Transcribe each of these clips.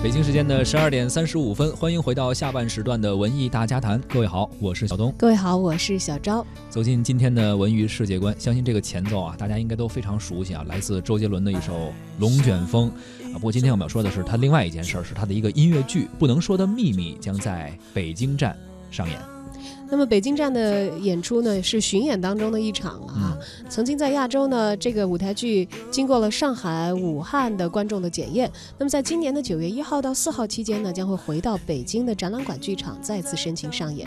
北京时间的十二点三十五分，欢迎回到下半时段的文艺大家谈。各位好，我是小东。各位好，我是小昭。走进今天的文娱世界观，相信这个前奏啊，大家应该都非常熟悉啊，来自周杰伦的一首《龙卷风》啊。不过今天我们要说的是他另外一件事儿，是他的一个音乐剧《不能说的秘密》将在北京站上演。那么北京站的演出呢，是巡演当中的一场了啊。曾经在亚洲呢，这个舞台剧经过了上海、武汉的观众的检验。那么在今年的九月一号到四号期间呢，将会回到北京的展览馆剧场再次申请上演。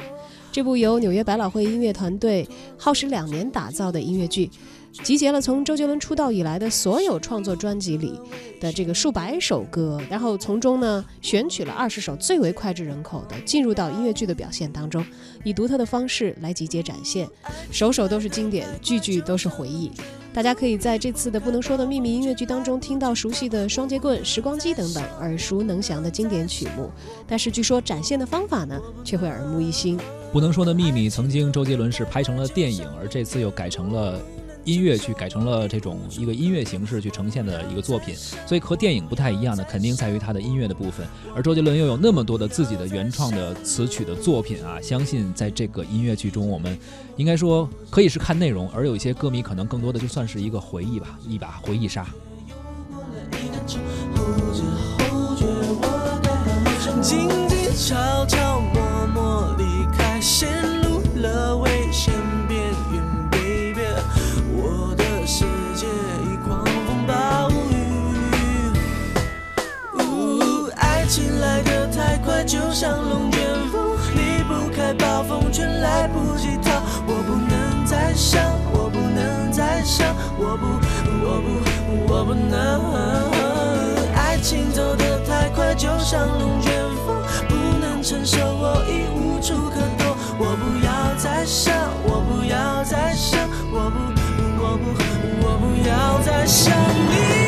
这部由纽约百老汇音乐团队耗时两年打造的音乐剧。集结了从周杰伦出道以来的所有创作专辑里的这个数百首歌，然后从中呢选取了二十首最为脍炙人口的，进入到音乐剧的表现当中，以独特的方式来集结展现，首首都是经典，句句都是回忆。大家可以在这次的不能说的秘密音乐剧当中听到熟悉的双截棍、时光机等等耳熟能详的经典曲目，但是据说展现的方法呢却会耳目一新。不能说的秘密曾经周杰伦是拍成了电影，而这次又改成了。音乐去改成了这种一个音乐形式去呈现的一个作品，所以和电影不太一样的，肯定在于它的音乐的部分。而周杰伦又有那么多的自己的原创的词曲的作品啊，相信在这个音乐剧中，我们应该说可以是看内容，而有一些歌迷可能更多的就算是一个回忆吧，一把回忆杀。情来的太快就像龙卷风，离不开暴风圈，来不及逃。我不能再想，我不能再想，我不，我不，我不能。爱情走得太快，就像龙卷风，不能承受，我已无处可躲。我不要再想，我不要再想，我不，我不，我不要再想你。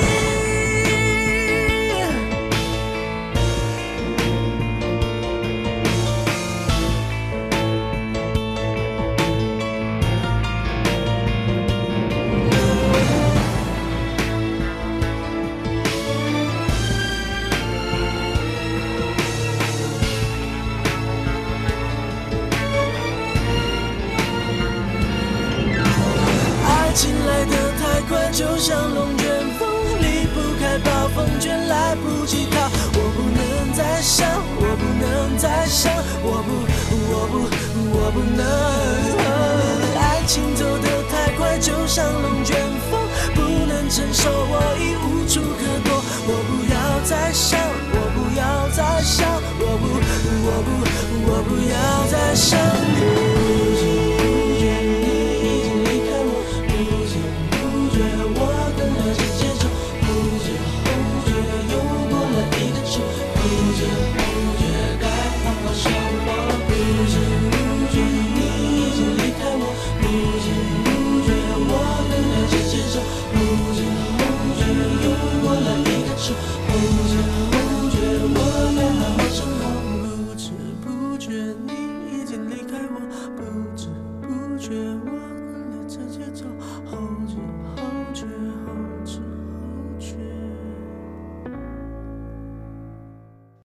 就像龙卷风，离不开暴风圈，来不及逃。我不能再想，我不能再想，我不，我不，我不能。爱情走得太快，就像龙卷风，不能承受，我来到我身旁，不知不觉你已经离开我，不知不觉我跟着这节奏，后知后觉。